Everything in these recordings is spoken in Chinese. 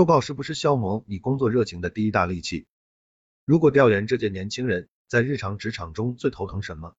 周报是不是消磨你工作热情的第一大利器？如果调研这届年轻人在日常职场中最头疼什么，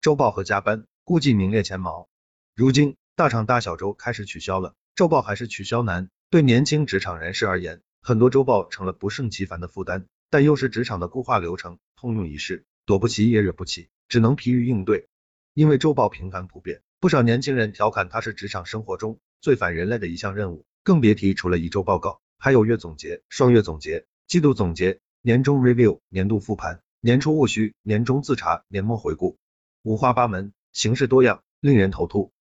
周报和加班估计名列前茅。如今大厂大小周开始取消了，周报还是取消难。对年轻职场人士而言，很多周报成了不胜其烦的负担，但又是职场的固化流程，通用一式，躲不起也惹不起，只能疲于应对。因为周报频繁普遍，不少年轻人调侃它是职场生活中最反人类的一项任务，更别提除了一周报告，还有月总结、双月总结、季度总结、年终 review、年度复盘、年初务虚、年终自查、年末回顾，五花八门，形式多样，令人头秃。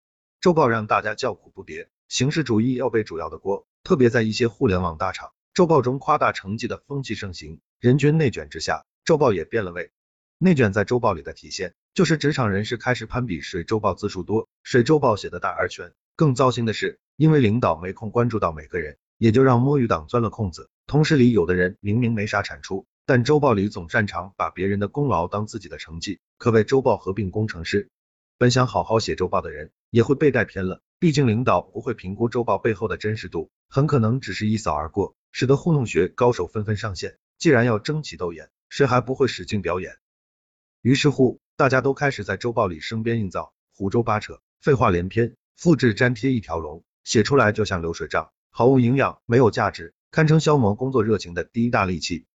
周报让大家叫苦不迭，形式主义要背主要的锅。特别在一些互联网大厂，周报中夸大成绩的风气盛行，人均内卷之下，周报也变了味。内卷在周报里的体现，就是职场人士开始攀比谁周报字数多，谁周报写的大而全。更糟心的是，因为领导没空关注到每个人，也就让摸鱼党钻了空子。同事里有的人明明没啥产出，但周报里总擅长把别人的功劳当自己的成绩，可谓周报合并工程师。本想好好写周报的人，也会被带偏了。毕竟领导不会评估周报背后的真实度，很可能只是一扫而过，使得糊弄学高手纷纷上线。既然要争奇斗艳，谁还不会使劲表演？于是乎，大家都开始在周报里生编硬造，胡诌八扯，废话连篇，复制粘贴一条龙，写出来就像流水账，毫无营养，没有价值，堪称消磨工作热情的第一大利器。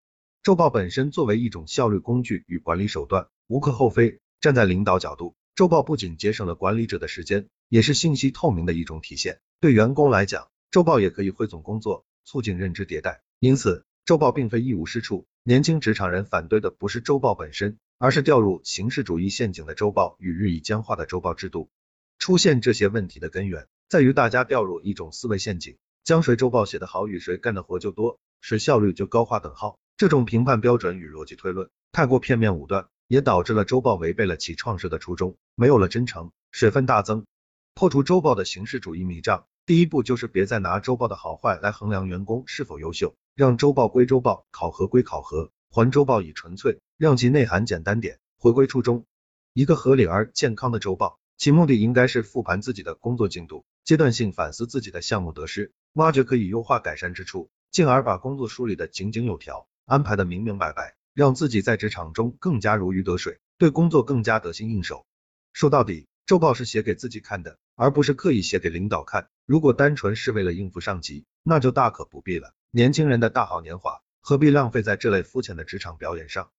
周报本身作为一种效率工具与管理手段，无可厚非。站在领导角度，周报不仅节省了管理者的时间。也是信息透明的一种体现。对员工来讲，周报也可以汇总工作，促进认知迭代。因此，周报并非一无是处。年轻职场人反对的不是周报本身，而是掉入形式主义陷阱的周报与日益僵化的周报制度。出现这些问题的根源，在于大家掉入一种思维陷阱，将谁周报写得好与谁干的活就多，谁效率就高划等号。这种评判标准与逻辑推论太过片面武断，也导致了周报违背了其创设的初衷，没有了真诚，水分大增。破除周报的形式主义迷障，第一步就是别再拿周报的好坏来衡量员工是否优秀，让周报归周报，考核归考核，还周报以纯粹，让其内涵简单点，回归初衷。一个合理而健康的周报，其目的应该是复盘自己的工作进度，阶段性反思自己的项目得失，挖掘可以优化改善之处，进而把工作梳理的井井有条，安排的明明白白，让自己在职场中更加如鱼得水，对工作更加得心应手。说到底。周报是写给自己看的，而不是刻意写给领导看。如果单纯是为了应付上级，那就大可不必了。年轻人的大好年华，何必浪费在这类肤浅的职场表演上？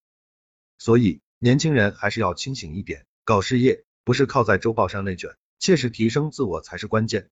所以，年轻人还是要清醒一点，搞事业不是靠在周报上内卷，切实提升自我才是关键。